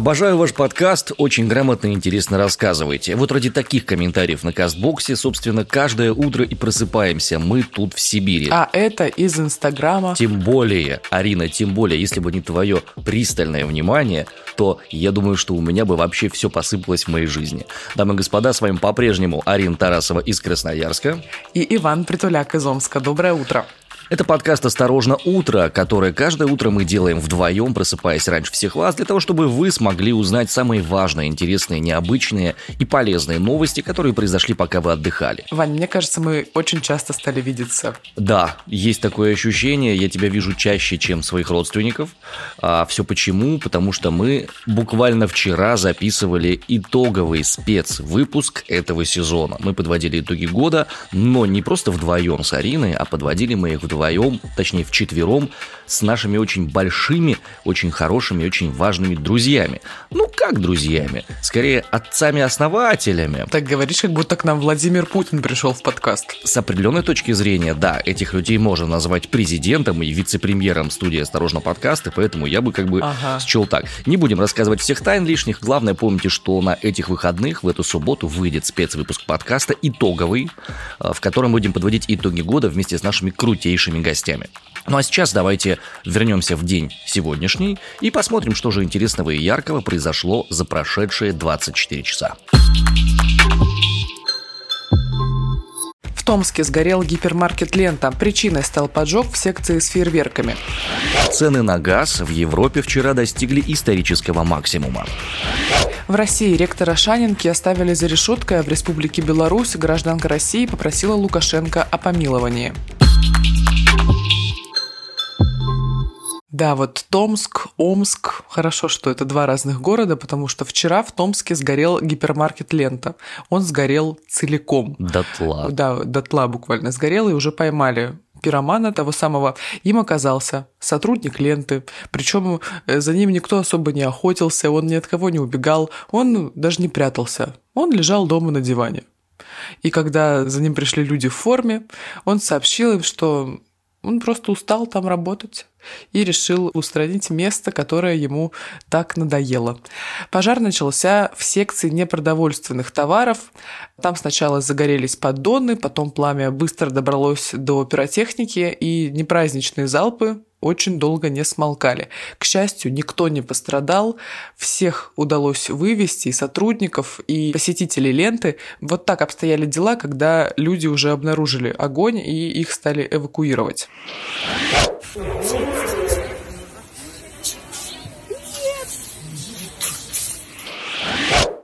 Обожаю ваш подкаст, очень грамотно и интересно рассказываете. Вот ради таких комментариев на Кастбоксе, собственно, каждое утро и просыпаемся. Мы тут в Сибири. А это из Инстаграма. Тем более, Арина, тем более, если бы не твое пристальное внимание, то я думаю, что у меня бы вообще все посыпалось в моей жизни. Дамы и господа, с вами по-прежнему Арина Тарасова из Красноярска. И Иван Притуляк из Омска. Доброе утро. Это подкаст «Осторожно, утро», который каждое утро мы делаем вдвоем, просыпаясь раньше всех вас, для того, чтобы вы смогли узнать самые важные, интересные, необычные и полезные новости, которые произошли, пока вы отдыхали. Вань, мне кажется, мы очень часто стали видеться. Да, есть такое ощущение, я тебя вижу чаще, чем своих родственников. А все почему? Потому что мы буквально вчера записывали итоговый спецвыпуск этого сезона. Мы подводили итоги года, но не просто вдвоем с Ариной, а подводили мы их вдвоем вдвоем, точнее вчетвером, с нашими очень большими, очень хорошими, очень важными друзьями. Ну, как друзьями? Скорее, отцами-основателями. Так говоришь, как будто к нам Владимир Путин пришел в подкаст. С определенной точки зрения, да, этих людей можно назвать президентом и вице-премьером студии «Осторожно, подкасты», поэтому я бы как бы ага. счел так. Не будем рассказывать всех тайн лишних. Главное, помните, что на этих выходных, в эту субботу, выйдет спецвыпуск подкаста итоговый, э, в котором будем подводить итоги года вместе с нашими крутейшими нашими гостями. Ну а сейчас давайте вернемся в день сегодняшний и посмотрим, что же интересного и яркого произошло за прошедшие 24 часа. В Томске сгорел гипермаркет «Лента». Причиной стал поджог в секции с фейерверками. Цены на газ в Европе вчера достигли исторического максимума. В России ректора Шанинки оставили за решеткой, а в Республике Беларусь гражданка России попросила Лукашенко о помиловании. Да, вот Томск, Омск. Хорошо, что это два разных города, потому что вчера в Томске сгорел гипермаркет «Лента». Он сгорел целиком. Дотла. Да, дотла буквально сгорел, и уже поймали пиромана того самого, им оказался сотрудник ленты, причем э, за ним никто особо не охотился, он ни от кого не убегал, он даже не прятался, он лежал дома на диване. И когда за ним пришли люди в форме, он сообщил им, что он просто устал там работать и решил устранить место, которое ему так надоело. Пожар начался в секции непродовольственных товаров. Там сначала загорелись поддоны, потом пламя быстро добралось до пиротехники, и непраздничные залпы очень долго не смолкали. К счастью, никто не пострадал, всех удалось вывести, и сотрудников, и посетителей ленты. Вот так обстояли дела, когда люди уже обнаружили огонь и их стали эвакуировать.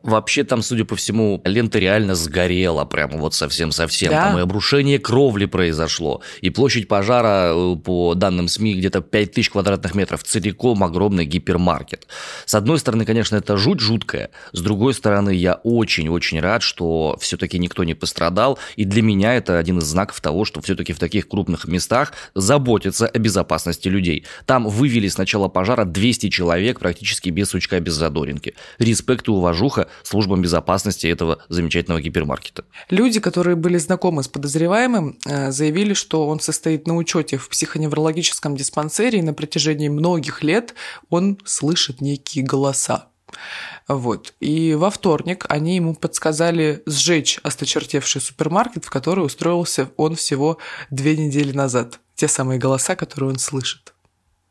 Вообще там, судя по всему, лента реально сгорела, прямо вот совсем-совсем. Да? Там и обрушение кровли произошло, и площадь пожара, э, по данным СМИ, где-то 5000 квадратных метров, целиком огромный гипермаркет. С одной стороны, конечно, это жуть жуткая, с другой стороны, я очень-очень рад, что все-таки никто не пострадал, и для меня это один из знаков того, что все-таки в таких крупных местах заботятся о безопасности людей. Там вывели с начала пожара 200 человек практически без сучка, без задоринки. Респект и уважуха службам безопасности этого замечательного гипермаркета. Люди, которые были знакомы с подозреваемым, э, заявили, что он состоит на учете в психоневрологическом диспансере, и на протяжении многих лет он слышит некие голоса. Вот. И во вторник они ему подсказали сжечь осточертевший супермаркет, в который устроился он всего две недели назад. Те самые голоса, которые он слышит.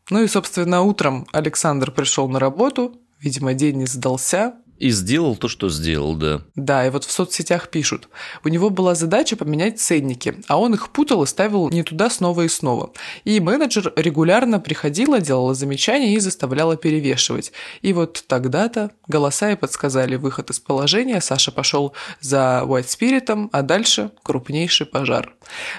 Ну и, собственно, утром Александр пришел на работу, видимо, день не сдался, и сделал то, что сделал, да. Да, и вот в соцсетях пишут. У него была задача поменять ценники, а он их путал и ставил не туда снова и снова. И менеджер регулярно приходила, делала замечания и заставляла перевешивать. И вот тогда-то голоса и подсказали выход из положения. Саша пошел за White Spirit, а дальше крупнейший пожар.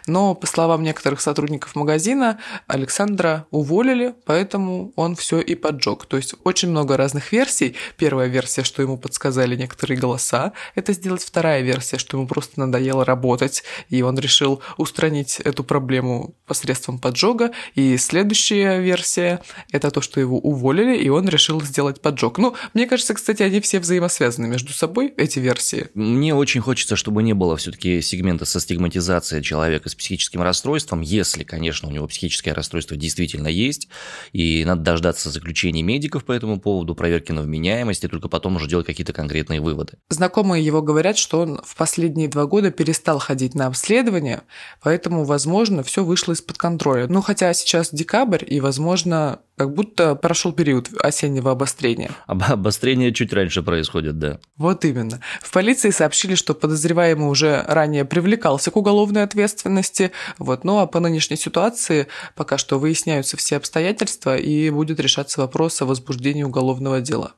Но, по словам некоторых сотрудников магазина, Александра уволили, поэтому он все и поджег. То есть очень много разных версий. Первая версия, что ему подсказали некоторые голоса, это сделать вторая версия, что ему просто надоело работать, и он решил устранить эту проблему посредством поджога. И следующая версия – это то, что его уволили, и он решил сделать поджог. Ну, мне кажется, кстати, они все взаимосвязаны между собой, эти версии. Мне очень хочется, чтобы не было все-таки сегмента со стигматизацией человека с психическим расстройством, если, конечно, у него психическое расстройство действительно есть, и надо дождаться заключения медиков по этому поводу, проверки на вменяемость, и только потом уже делать какие-то конкретные выводы. Знакомые его говорят, что он в последние два года перестал ходить на обследование, поэтому, возможно, все вышло из-под контроля. Ну, хотя сейчас декабрь, и, возможно, как будто прошел период осеннего обострения. Об обострение чуть раньше происходит, да. Вот именно. В полиции сообщили, что подозреваемый уже ранее привлекался к уголовной ответственности, вот, ну а по нынешней ситуации пока что выясняются все обстоятельства и будет решаться вопрос о возбуждении уголовного дела.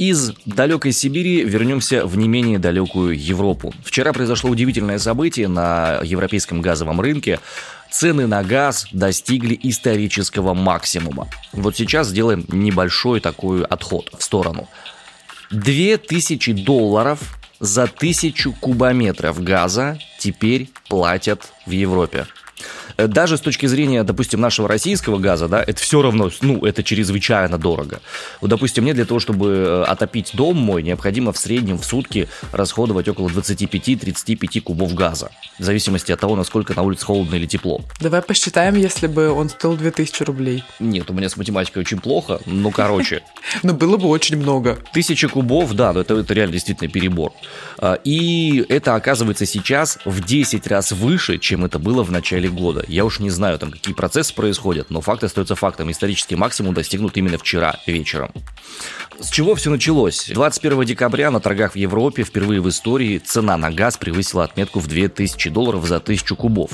Из далекой Сибири вернемся в не менее далекую Европу. Вчера произошло удивительное событие на европейском газовом рынке. Цены на газ достигли исторического максимума. Вот сейчас сделаем небольшой такой отход в сторону. 2000 долларов за тысячу кубометров газа теперь платят в Европе. Э, даже с точки зрения, допустим, нашего российского газа, да, это все равно, ну, это чрезвычайно дорого. Вот, допустим, мне для того, чтобы э, отопить дом мой, необходимо в среднем в сутки расходовать около 25-35 кубов газа, в зависимости от того, насколько на улице холодно или тепло. Давай посчитаем, если бы он стоил 2000 рублей. Нет, у меня с математикой очень плохо, но короче. Но было бы очень много. Тысяча кубов, да, но это, это реально действительно перебор. А, и это оказывается сейчас в 10 раз выше, чем это было в начале года. Я уж не знаю, там какие процессы происходят, но факт остается фактом. Исторический максимум достигнут именно вчера вечером. С чего все началось? 21 декабря на торгах в Европе впервые в истории цена на газ превысила отметку в 2000 долларов за 1000 кубов.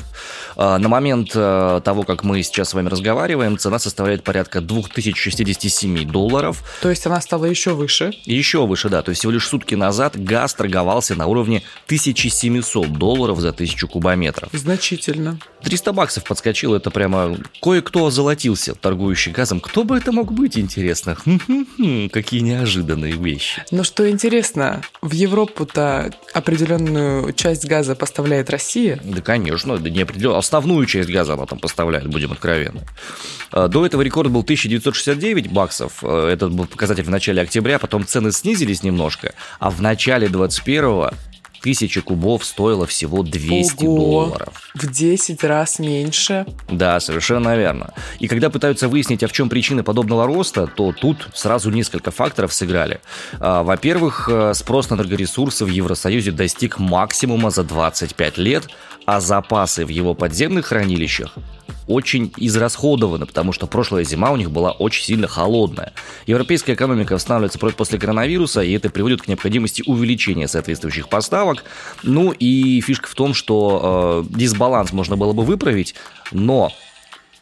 А, на момент э, того, как мы сейчас с вами разговариваем, цена составляет порядка 2067 долларов. То есть она стала еще выше? Еще выше, да. То есть всего лишь сутки назад газ торговался на уровне 1700 долларов за 1000 кубометров. Значительно. 300 баксов подскочил, это прямо кое-кто озолотился, торгующий газом. Кто бы это мог быть, интересно? Какие неожиданные вещи. Но что интересно, в Европу-то определенную часть газа поставляет Россия? Да, конечно, да не определенно. Основную часть газа она там поставляет, будем откровенны. А, до этого рекорд был 1969 баксов. А, этот был показатель в начале октября, потом цены снизились немножко, а в начале 21 тысяча кубов стоила всего 200 Ого, долларов. В 10 раз меньше. Да, совершенно верно. И когда пытаются выяснить, а в чем причины подобного роста, то тут сразу несколько факторов сыграли. А, во-первых, э, спрос на энергоресурсы в Евросоюзе достиг максимума за 25 лет, а запасы в его подземных хранилищах очень израсходованы, потому что прошлая зима у них была очень сильно холодная. Европейская экономика восстанавливается после коронавируса, и это приводит к необходимости увеличения соответствующих поставок. Ну и фишка в том, что э, дисбаланс можно было бы выправить, но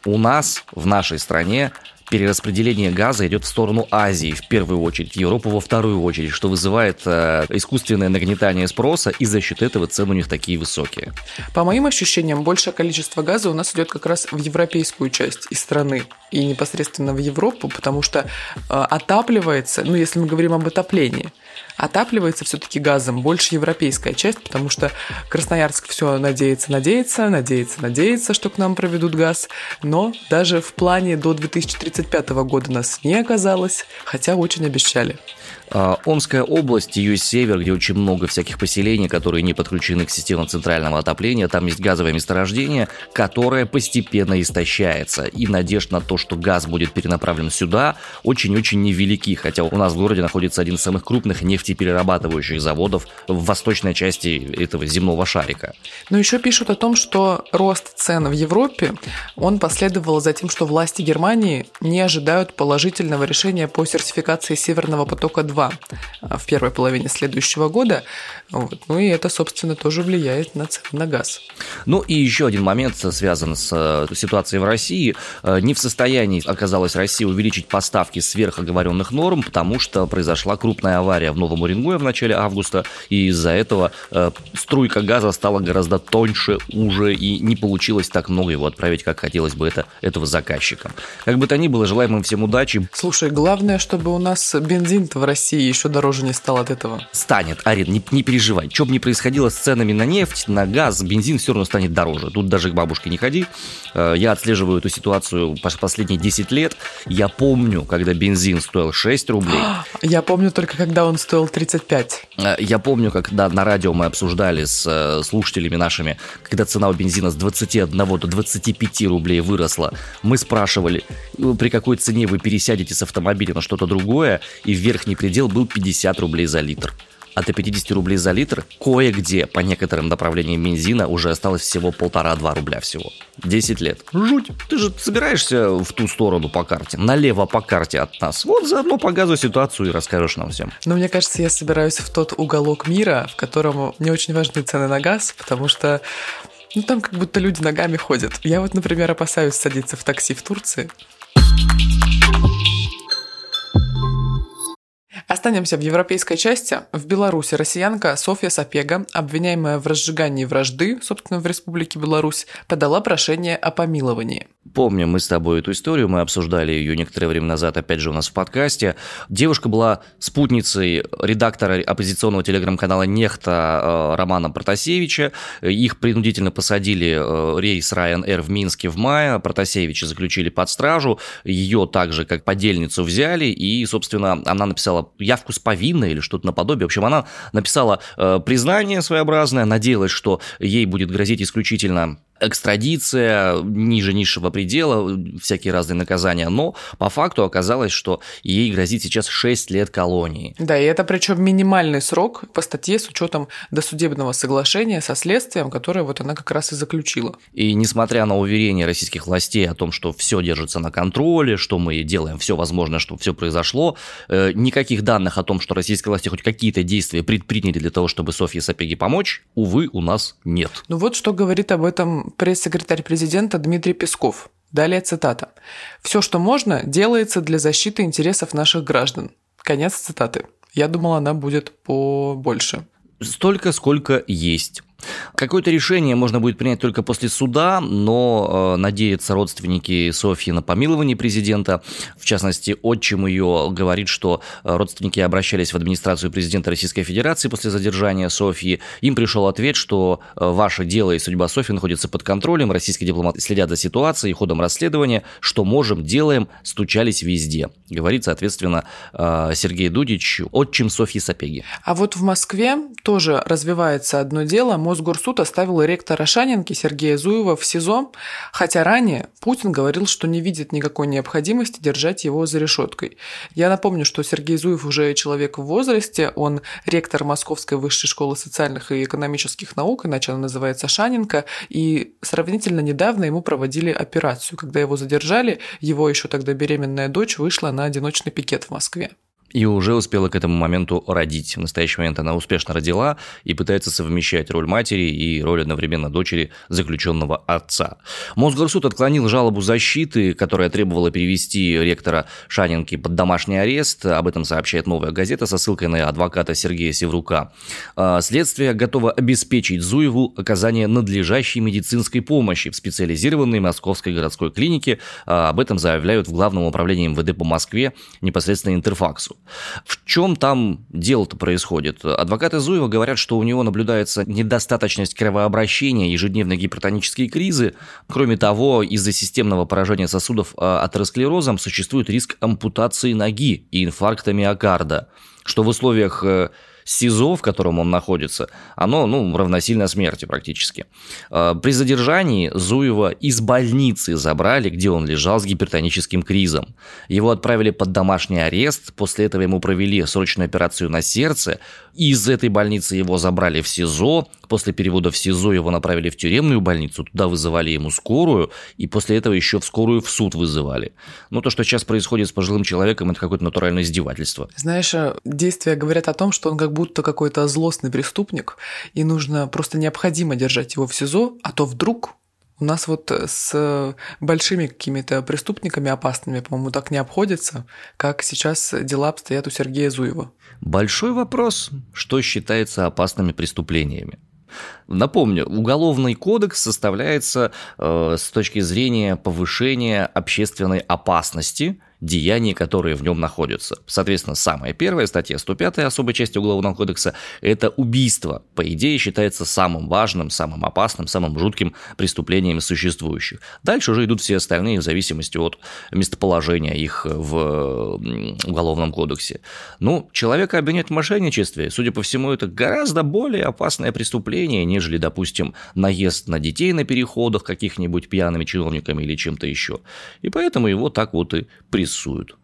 у нас в нашей стране перераспределение газа идет в сторону Азии в первую очередь, Европу во вторую очередь, что вызывает э, искусственное нагнетание спроса, и за счет этого цены у них такие высокие. По моим ощущениям, большее количество газа у нас идет как раз в европейскую часть из страны и непосредственно в Европу, потому что э, отапливается, ну если мы говорим об отоплении, отапливается все-таки газом больше европейская часть, потому что Красноярск все надеется, надеется, надеется, надеется, что к нам проведут газ, но даже в плане до 2035 года нас не оказалось, хотя очень обещали. А, Омская область, ее север, где очень много всяких поселений, которые не подключены к системам центрального отопления. Там есть газовое месторождение, которое постепенно истощается. И надежд на то, что газ будет перенаправлен сюда, очень-очень невелики. Хотя у нас в городе находится один из самых крупных нефтеперерабатывающих заводов в восточной части этого земного шарика. Но еще пишут о том, что рост цен в Европе, он последовал за тем, что власти Германии не ожидают положительного решения по сертификации Северного потока-2 2 а, в первой половине следующего года. Вот. Ну и это, собственно, тоже влияет на цены на газ. Ну и еще один момент связан с э, ситуацией в России. Э, не в состоянии оказалась Россия увеличить поставки сверх оговоренных норм, потому что произошла крупная авария в Новом Уренгое в начале августа, и из-за этого э, струйка газа стала гораздо тоньше уже, и не получилось так много его отправить, как хотелось бы это этого заказчика. Как бы то ни было, желаем им всем удачи. Слушай, главное, чтобы у нас бензин в России еще дороже не стал от этого. Станет, Арин, не, не переживай. Что бы ни происходило с ценами на нефть, на газ, бензин все равно станет дороже. Тут даже к бабушке не ходи. Э, я отслеживаю эту ситуацию последние 10 лет. Я помню, когда бензин стоил 6 рублей. Я помню только, когда он стоил 35. Э, я помню, когда на радио мы обсуждали с э, слушателями нашими, когда цена у бензина с 21 до 25 рублей выросла. Мы спрашивали, при какой цене вы пересядете с автомобиля на что-то другое, и верхний предел был 50 рублей за литр а до 50 рублей за литр кое-где по некоторым направлениям бензина уже осталось всего полтора-два рубля всего. 10 лет. Жуть. Ты же собираешься в ту сторону по карте, налево по карте от нас. Вот заодно по газу ситуацию и расскажешь нам всем. Но мне кажется, я собираюсь в тот уголок мира, в котором не очень важны цены на газ, потому что ну, там как будто люди ногами ходят. Я вот, например, опасаюсь садиться в такси в Турции. Останемся в европейской части. В Беларуси россиянка Софья Сапега, обвиняемая в разжигании вражды, собственно, в Республике Беларусь, подала прошение о помиловании. Помним мы с тобой эту историю, мы обсуждали ее некоторое время назад, опять же, у нас в подкасте. Девушка была спутницей редактора оппозиционного телеграм-канала «Нехта» э, Романа Протасевича. Их принудительно посадили э, рейс Ryanair в Минске в мае. Протасевича заключили под стражу. Ее также как подельницу взяли, и, собственно, она написала явку с повинной или что-то наподобие. В общем, она написала э, признание своеобразное, надеялась, что ей будет грозить исключительно экстрадиция ниже низшего предела, всякие разные наказания, но по факту оказалось, что ей грозит сейчас 6 лет колонии. Да, и это причем минимальный срок по статье с учетом досудебного соглашения со следствием, которое вот она как раз и заключила. И несмотря на уверения российских властей о том, что все держится на контроле, что мы делаем все возможное, чтобы все произошло, э, никаких данных о том, что российские власти хоть какие-то действия предприняли для того, чтобы Софье Сапеги помочь, увы, у нас нет. Ну вот что говорит об этом пресс-секретарь президента Дмитрий Песков. Далее цитата. «Все, что можно, делается для защиты интересов наших граждан». Конец цитаты. Я думал, она будет побольше. Столько, сколько есть. Какое-то решение можно будет принять только после суда, но э, надеются родственники Софьи на помилование президента. В частности, отчим ее говорит, что э, родственники обращались в администрацию президента Российской Федерации после задержания Софьи. Им пришел ответ, что э, ваше дело и судьба Софьи находятся под контролем, российские дипломаты следят за ситуацией, ходом расследования, что можем, делаем, стучались везде. Говорит, соответственно, э, Сергей Дудич, отчим Софьи Сапеги. А вот в Москве тоже развивается одно дело – Мосгорсуд оставил ректора Шанинки Сергея Зуева в СИЗО, хотя ранее Путин говорил, что не видит никакой необходимости держать его за решеткой. Я напомню, что Сергей Зуев уже человек в возрасте, он ректор Московской высшей школы социальных и экономических наук, иначе она называется Шанинка, и сравнительно недавно ему проводили операцию. Когда его задержали, его еще тогда беременная дочь вышла на одиночный пикет в Москве и уже успела к этому моменту родить. В настоящий момент она успешно родила и пытается совмещать роль матери и роль одновременно дочери заключенного отца. Мосгорсуд отклонил жалобу защиты, которая требовала перевести ректора Шанинки под домашний арест. Об этом сообщает «Новая газета» со ссылкой на адвоката Сергея Севрука. А, следствие готово обеспечить Зуеву оказание надлежащей медицинской помощи в специализированной московской городской клинике. А, об этом заявляют в Главном управлении МВД по Москве непосредственно Интерфаксу. В чем там дело-то происходит? Адвокаты Зуева говорят, что у него наблюдается недостаточность кровообращения, ежедневные гипертонические кризы. Кроме того, из-за системного поражения сосудов а, атеросклерозом существует риск ампутации ноги и инфаркта миокарда, что в условиях э, СИЗО, в котором он находится, оно ну, равносильно смерти практически. А, при задержании Зуева из больницы забрали, где он лежал с гипертоническим кризом. Его отправили под домашний арест, после этого ему провели срочную операцию на сердце, из этой больницы его забрали в СИЗО, после перевода в СИЗО его направили в тюремную больницу, туда вызывали ему скорую, и после этого еще в скорую в суд вызывали. Но то, что сейчас происходит с пожилым человеком, это какое-то натуральное издевательство. Знаешь, э, действия говорят о том, что он как будто какой-то злостный преступник, и нужно просто необходимо держать его в СИЗО, а то вдруг у нас вот с большими какими-то преступниками опасными, по-моему, так не обходится, как сейчас дела обстоят у Сергея Зуева. Большой вопрос, что считается опасными преступлениями. Напомню, уголовный кодекс составляется э, с точки зрения повышения общественной опасности деяний, которые в нем находятся. Соответственно, самая первая статья 105 особой части Уголовного кодекса – это убийство. По идее, считается самым важным, самым опасным, самым жутким преступлением существующих. Дальше уже идут все остальные в зависимости от местоположения их в Уголовном кодексе. Ну, человека обвинять в мошенничестве, судя по всему, это гораздо более опасное преступление, нежели, допустим, наезд на детей на переходах каких-нибудь пьяными чиновниками или чем-то еще. И поэтому его так вот и прессуют.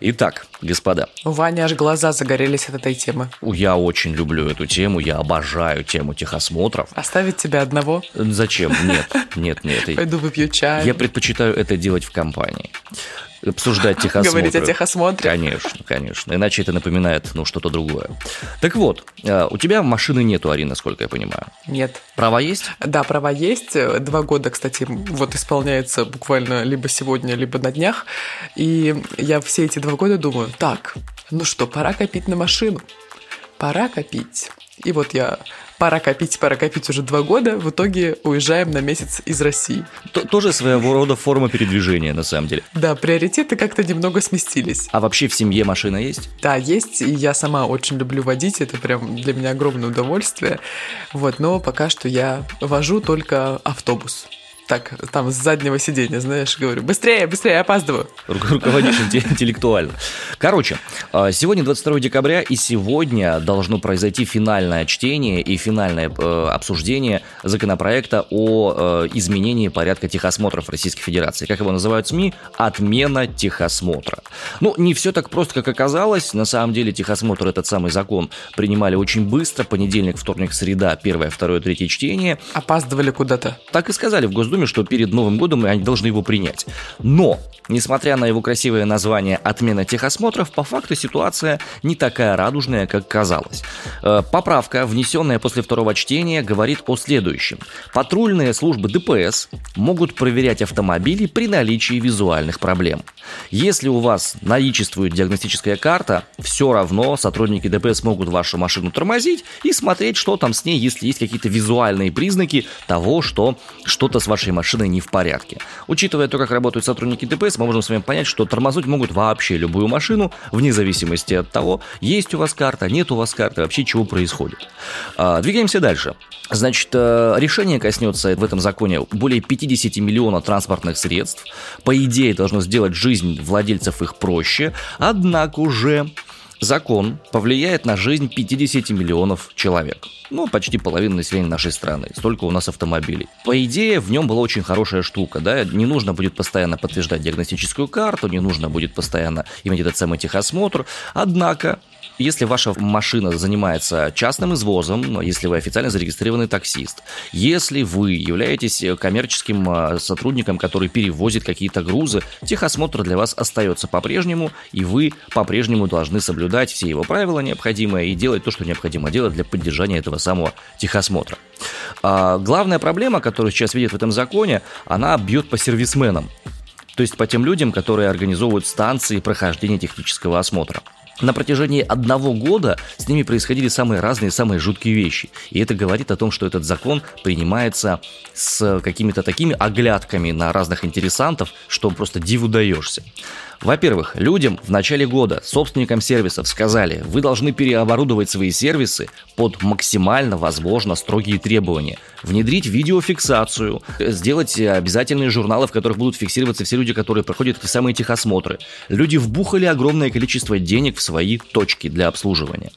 Итак, господа. У Вани аж глаза загорелись от этой темы. Я очень люблю эту тему, я обожаю тему техосмотров. Оставить тебя одного? Зачем? Нет, нет, нет. Пойду выпью чай. Я предпочитаю это делать в компании обсуждать техосмотры. Говорить о техосмотре. Конечно, конечно. Иначе это напоминает, ну, что-то другое. Так вот, э, у тебя машины нету, Арина, насколько я понимаю. Нет. Права есть? Да, права есть. Два года, кстати, вот исполняется буквально либо сегодня, либо на днях. И я все эти два года думаю, так, ну что, пора копить на машину. Пора копить. И вот я пора копить, пора копить уже два года, в итоге уезжаем на месяц из России. Тоже своего рода форма передвижения, на самом деле. Да, приоритеты как-то немного сместились. А вообще в семье машина есть? Да, есть, и я сама очень люблю водить, это прям для меня огромное удовольствие. Вот, но пока что я вожу только автобус так, там с заднего сиденья, знаешь, говорю, быстрее, быстрее, опаздываю. Руководишь интеллектуально. Короче, а, сегодня 22 декабря, и сегодня должно произойти финальное чтение и финальное э, обсуждение законопроекта о э, изменении порядка техосмотров Российской Федерации. Как его называют СМИ? Отмена техосмотра. Ну, не все так просто, как оказалось. На самом деле, техосмотр, этот самый закон, принимали очень быстро. Понедельник, вторник, среда, первое, второе, третье чтение. Опаздывали куда-то. Так и сказали в Госдуме Госдуме, что перед Новым годом они должны его принять. Но, несмотря на его красивое название «отмена техосмотров», по факту ситуация не такая радужная, как казалось. Э, поправка, внесенная после второго чтения, говорит о следующем. Патрульные службы ДПС могут проверять автомобили при наличии визуальных проблем. Если у вас наличествует диагностическая карта, все равно сотрудники ДПС могут вашу машину тормозить и смотреть, что там с ней, если есть какие-то визуальные признаки того, что что-то с вашей вашей машиной не в порядке. Учитывая то, как работают сотрудники ДПС, мы можем с вами понять, что тормознуть могут вообще любую машину, вне зависимости от того, есть у вас карта, нет у вас карты, вообще чего происходит. А, двигаемся дальше. Значит, э, решение коснется в этом законе более 50 миллионов транспортных средств. По идее, должно сделать жизнь владельцев их проще. Однако уже Закон повлияет на жизнь 50 миллионов человек. Ну, почти половина населения нашей страны. Столько у нас автомобилей. По идее, в нем была очень хорошая штука, да, не нужно будет постоянно подтверждать диагностическую карту, не нужно будет постоянно иметь этот самый техосмотр. Однако, если ваша машина занимается частным извозом, если вы официально зарегистрированный таксист, если вы являетесь коммерческим а, сотрудником, который перевозит какие-то грузы, техосмотр для вас остается по-прежнему, и вы по-прежнему должны соблюдать все его правила необходимые и делать то, что необходимо делать для поддержания этого самого техосмотра. А главная проблема, которую сейчас видят в этом законе, она бьет по сервисменам. То есть по тем людям, которые организовывают станции прохождения технического осмотра. На протяжении одного года с ними происходили самые разные, самые жуткие вещи. И это говорит о том, что этот закон принимается с какими-то такими оглядками на разных интересантов, что просто диву даешься. Во-первых, людям в начале года, собственникам сервисов, сказали, вы должны переоборудовать свои сервисы под максимально возможно строгие требования. Внедрить видеофиксацию, сделать обязательные журналы, в которых будут фиксироваться все люди, которые проходят эти самые техосмотры. Люди вбухали огромное количество денег в свои точки для обслуживания.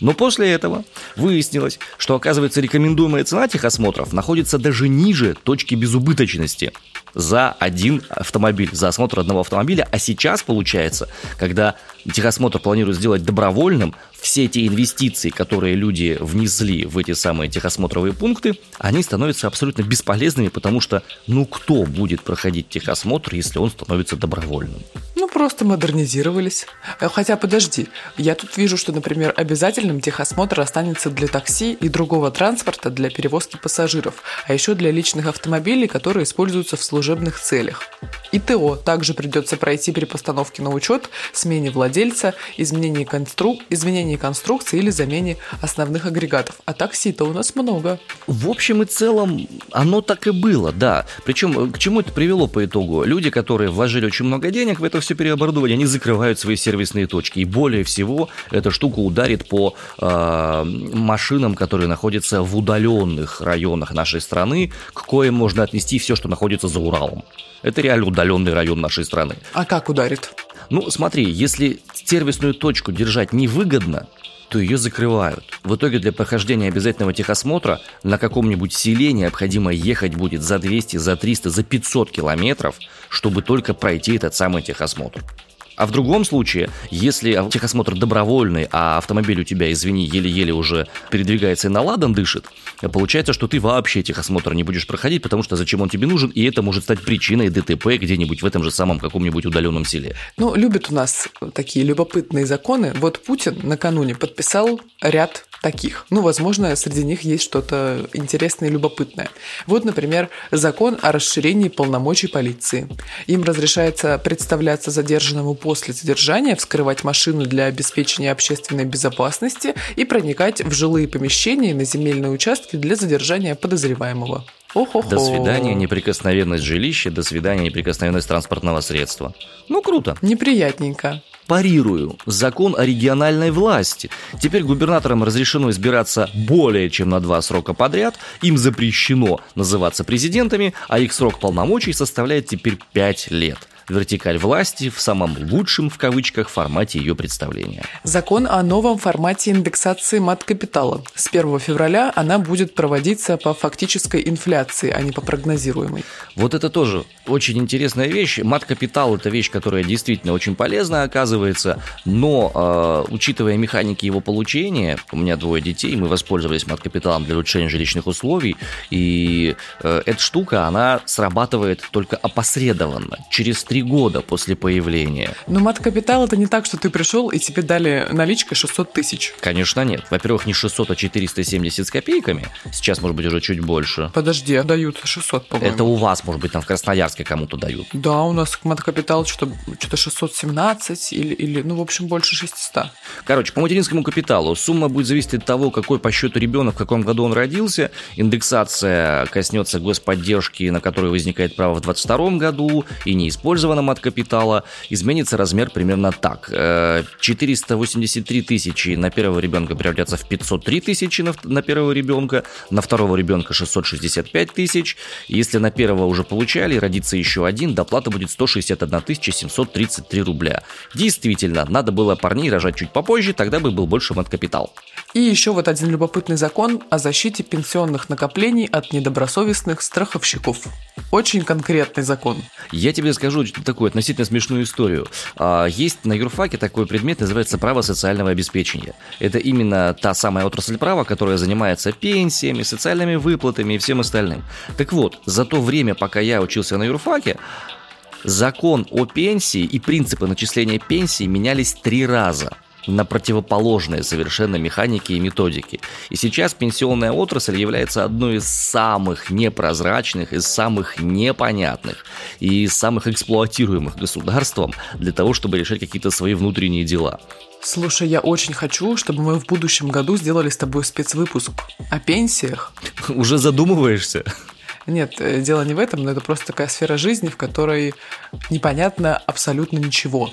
Но после этого выяснилось, что, оказывается, рекомендуемая цена техосмотров находится даже ниже точки безубыточности за один автомобиль, за осмотр одного автомобиля. А сейчас получается, когда техосмотр планируют сделать добровольным, все эти инвестиции, которые люди внесли в эти самые техосмотровые пункты, они становятся абсолютно бесполезными, потому что ну кто будет проходить техосмотр, если он становится добровольным? Просто модернизировались. Э, хотя, подожди, я тут вижу, что, например, обязательным техосмотр останется для такси и другого транспорта для перевозки пассажиров, а еще для личных автомобилей, которые используются в служебных целях. И ТО также придется пройти при постановке на учет, смене владельца, изменении, констру... изменении конструкции или замене основных агрегатов. А такси-то у нас много. В общем и целом, оно так и было, да. Причем э, к чему это привело по итогу? Люди, которые вложили очень много денег в это все переоборудование, они закрывают свои сервисные точки. И более всего, эта штука ударит по э, машинам, которые находятся в удаленных районах нашей страны, к коим можно отнести все, что находится за Уралом. Это реально удаленный район нашей страны. А как ударит? Ну, смотри, если сервисную точку держать невыгодно, то ее закрывают. В итоге для прохождения обязательного техосмотра на каком-нибудь селе необходимо ехать будет за 200, за 300, за 500 километров, чтобы только пройти этот самый техосмотр. А в другом случае, если техосмотр добровольный, а автомобиль у тебя, извини, еле-еле уже передвигается и на ладан дышит, получается, что ты вообще техосмотр не будешь проходить, потому что зачем он тебе нужен, и это может стать причиной ДТП где-нибудь в этом же самом каком-нибудь удаленном селе. Ну, любят у нас такие любопытные законы. Вот Путин накануне подписал ряд таких. Ну, возможно, среди них есть что-то интересное и любопытное. Вот, например, закон о расширении полномочий полиции. Им разрешается представляться задержанному после задержания, вскрывать машину для обеспечения общественной безопасности и проникать в жилые помещения и на земельные участки для задержания подозреваемого. Ох-охо. До свидания, неприкосновенность жилища, до свидания, неприкосновенность транспортного средства. Ну, круто. Неприятненько. Парирую. Закон о региональной власти. Теперь губернаторам разрешено избираться более чем на два срока подряд. Им запрещено называться президентами, а их срок полномочий составляет теперь пять лет вертикаль власти в самом лучшем в кавычках формате ее представления. Закон о новом формате индексации мат-капитала. С 1 февраля она будет проводиться по фактической инфляции, а не по прогнозируемой. Вот это тоже очень интересная вещь. Мат-капитал – это вещь, которая действительно очень полезна, оказывается, но э, учитывая механики его получения, у меня двое детей, мы воспользовались мат-капиталом для улучшения жилищных условий, и э, эта штука, она срабатывает только опосредованно, через три года после появления. Но мат-капитал это не так, что ты пришел и тебе дали наличкой 600 тысяч. Конечно нет. Во-первых, не 600, а 470 с копейками. Сейчас, может быть, уже чуть больше. Подожди, а дают 600, по-моему. Это у вас, может быть, там в Красноярске кому-то дают. Да, у нас мат-капитал что-то что 617 или, или, ну, в общем, больше 600. Короче, по материнскому капиталу сумма будет зависеть от того, какой по счету ребенок, в каком году он родился. Индексация коснется господдержки, на которую возникает право в 2022 году и не используется использованном от капитала изменится размер примерно так. 483 э, тысячи на первого ребенка превратятся в 503 тысячи на первого ребенка, на второго ребенка 665 тысяч. Если на первого уже получали, родится еще один, доплата будет 161 733 рубля. Действительно, надо было парней рожать чуть попозже, тогда бы был больше мат-капитал. И еще вот один любопытный закон о защите пенсионных накоплений от недобросовестных страховщиков. Очень конкретный закон. Я тебе скажу такую относительно смешную историю. А, есть на юрфаке такой предмет, называется право социального обеспечения. Это именно та самая отрасль права, которая занимается пенсиями, социальными выплатами и всем остальным. Так вот, за то время, пока я учился на юрфаке, закон о пенсии и принципы начисления пенсии менялись три раза – на противоположные совершенно механики и методики. И сейчас пенсионная отрасль является одной из самых непрозрачных, из самых непонятных и из самых эксплуатируемых государством для того, чтобы решать какие-то свои внутренние дела. Слушай, я очень хочу, чтобы мы в будущем году сделали с тобой спецвыпуск о пенсиях. Уже задумываешься? Нет, э, дело не в этом, но это просто такая сфера жизни, в которой непонятно абсолютно ничего.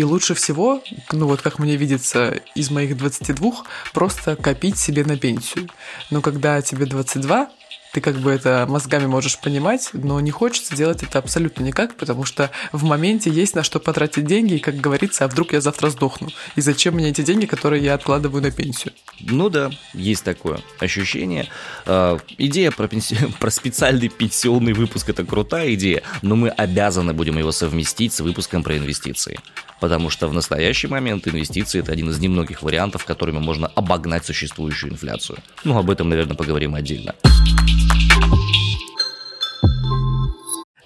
И лучше всего, ну вот как мне видится из моих 22, просто копить себе на пенсию. Но когда тебе 22, ты как бы это мозгами можешь понимать, но не хочется делать это абсолютно никак, потому что в моменте есть на что потратить деньги, и, как говорится, а вдруг я завтра сдохну? И зачем мне эти деньги, которые я откладываю на пенсию? Ну да, есть такое ощущение. Э, идея про, пенси... про специальный пенсионный выпуск – это крутая идея, но мы обязаны будем его совместить с выпуском про инвестиции. Потому что в настоящий момент инвестиции – это один из немногих вариантов, которыми можно обогнать существующую инфляцию. Ну, об этом, наверное, поговорим отдельно.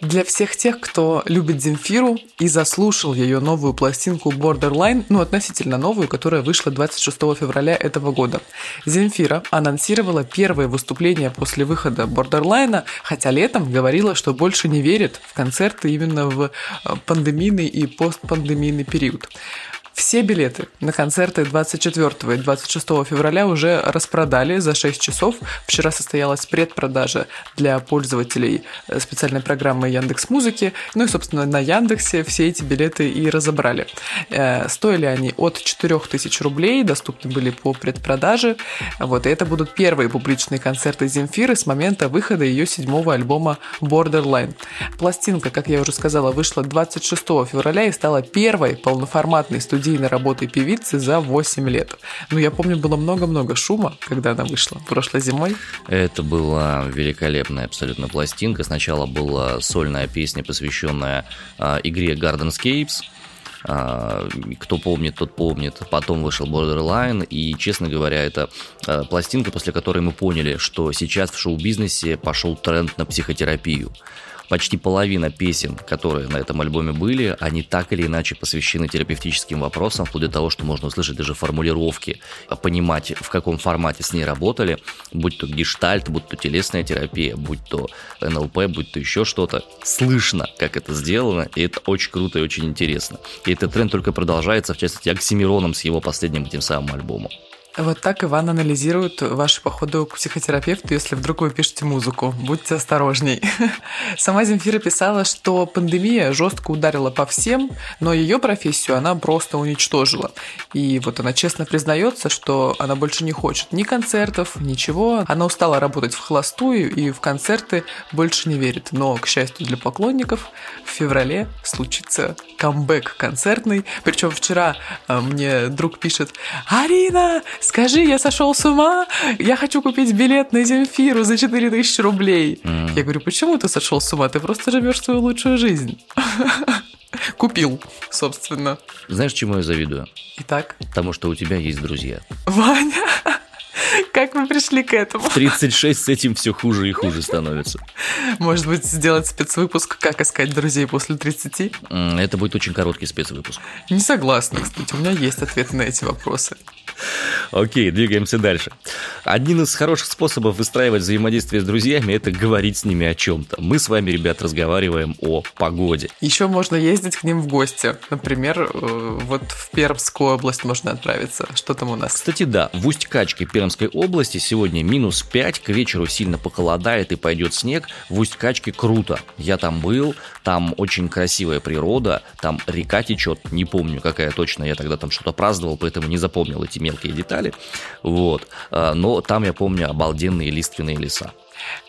Для всех тех, кто любит Земфиру и заслушал ее новую пластинку Borderline, ну, относительно новую, которая вышла 26 февраля этого года. Земфира анонсировала первое выступление после выхода Borderline, хотя летом говорила, что больше не верит в концерты именно в э, пандемийный и постпандемийный период. Все билеты на концерты 24 и 26 февраля уже распродали за 6 часов. Вчера состоялась предпродажа для пользователей э, специальной программы Яндекс Музыки. Ну и, собственно, на Яндексе все эти билеты и разобрали. Э, стоили они от 4000 рублей, доступны были по предпродаже. Вот, и это будут первые публичные концерты Земфиры с момента выхода ее седьмого альбома Borderline. Пластинка, как я уже сказала, вышла 26 февраля и стала первой полноформатной студийной студийной работой певицы за 8 лет. Ну, я помню, было много-много шума, когда она вышла прошлой зимой. Это была великолепная абсолютно пластинка. Сначала была сольная песня, посвященная э, игре Gardenscapes, а, кто помнит, тот помнит. Потом вышел Borderline, и, честно говоря, это а, пластинка, после которой мы поняли, что сейчас в шоу-бизнесе пошел тренд на психотерапию почти половина песен, которые на этом альбоме были, они так или иначе посвящены терапевтическим вопросам, вплоть до того, что можно услышать даже формулировки, понимать, в каком формате с ней работали, будь то гештальт, будь то телесная терапия, будь то НЛП, будь то еще что-то. Слышно, как это сделано, и это очень круто и очень интересно. И этот тренд только продолжается, в частности, Оксимироном с его последним этим самым альбомом. Вот так Иван анализирует ваши походы к психотерапевту, если вдруг вы пишете музыку. Будьте осторожней. Сама Земфира писала, что пандемия жестко ударила по всем, но ее профессию она просто уничтожила. И вот она честно признается, что она больше не хочет ни концертов, ничего. Она устала работать в холостую и в концерты больше не верит. Но, к счастью для поклонников, в феврале случится камбэк концертный. Причем вчера э, мне друг пишет, Арина, скажи, я сошел с ума, я хочу купить билет на Земфиру за 4000 рублей. Mm. Я говорю, почему ты сошел с ума? Ты просто живешь свою лучшую жизнь. Купил, собственно. Знаешь, чему я завидую? Итак? Потому что у тебя есть друзья. Ваня! Как мы пришли к этому? 36 с этим все хуже и хуже становится. Может быть, сделать спецвыпуск «Как искать друзей после 30»? Это будет очень короткий спецвыпуск. Не согласна, кстати. У меня есть ответы на эти вопросы. Окей, двигаемся дальше. Один из хороших способов выстраивать взаимодействие с друзьями – это говорить с ними о чем-то. Мы с вами, ребят, разговариваем о погоде. Еще можно ездить к ним в гости. Например, э, вот в Пермскую область можно отправиться. Что там у нас? Кстати, да, в Усть-Качке Пермской области сегодня минус 5, к вечеру сильно похолодает и пойдет снег. В Усть-Качке круто. Я там был, там очень красивая природа, там река течет, не помню, какая точно, я тогда там что-то праздновал, поэтому не запомнил эти мелкие детали. Вот. А, но там, я помню, обалденные лиственные леса.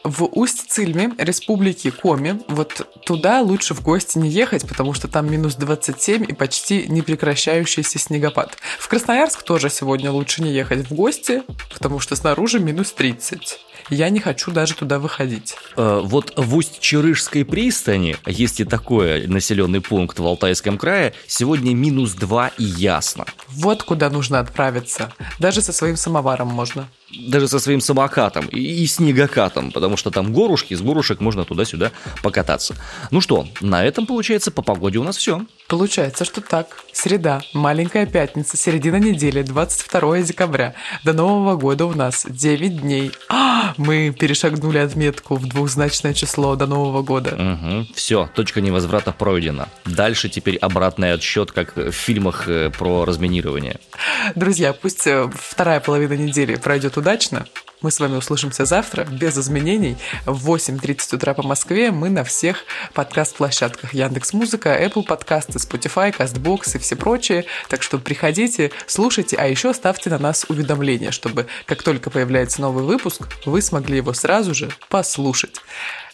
В Усть-Цильме, республике Коми, вот туда лучше в гости не ехать, потому что там минус 27 и почти непрекращающийся снегопад. В Красноярск тоже сегодня лучше не ехать в гости, потому что снаружи минус 30. Я не хочу даже туда выходить. Э, вот в Усть-Чурышской пристани, есть и такой населенный пункт в Алтайском крае, сегодня минус 2 и ясно. Вот куда нужно отправиться. Даже со своим самоваром можно даже со своим самокатом и, и снегокатом, потому что там горушки, с горушек можно туда-сюда покататься. Ну что, на этом, получается, по погоде у нас все. Получается, что так. Среда, маленькая пятница, середина недели, 22 декабря. До Нового года у нас 9 дней. А, мы перешагнули отметку в двухзначное число до Нового года. Угу. Все, точка невозврата пройдена. Дальше теперь обратный отсчет, как в фильмах э, про разминирование. Друзья, пусть э, вторая половина недели пройдет удачно. Мы с вами услышимся завтра, без изменений, в 8.30 утра по Москве. Мы на всех подкаст-площадках Яндекс Музыка, Apple подкасты, Spotify, CastBox и все прочие. Так что приходите, слушайте, а еще ставьте на нас уведомления, чтобы как только появляется новый выпуск, вы смогли его сразу же послушать.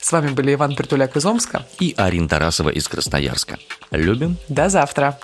С вами были Иван Притуляк из Омска и Арин Тарасова из Красноярска. Любим. До завтра.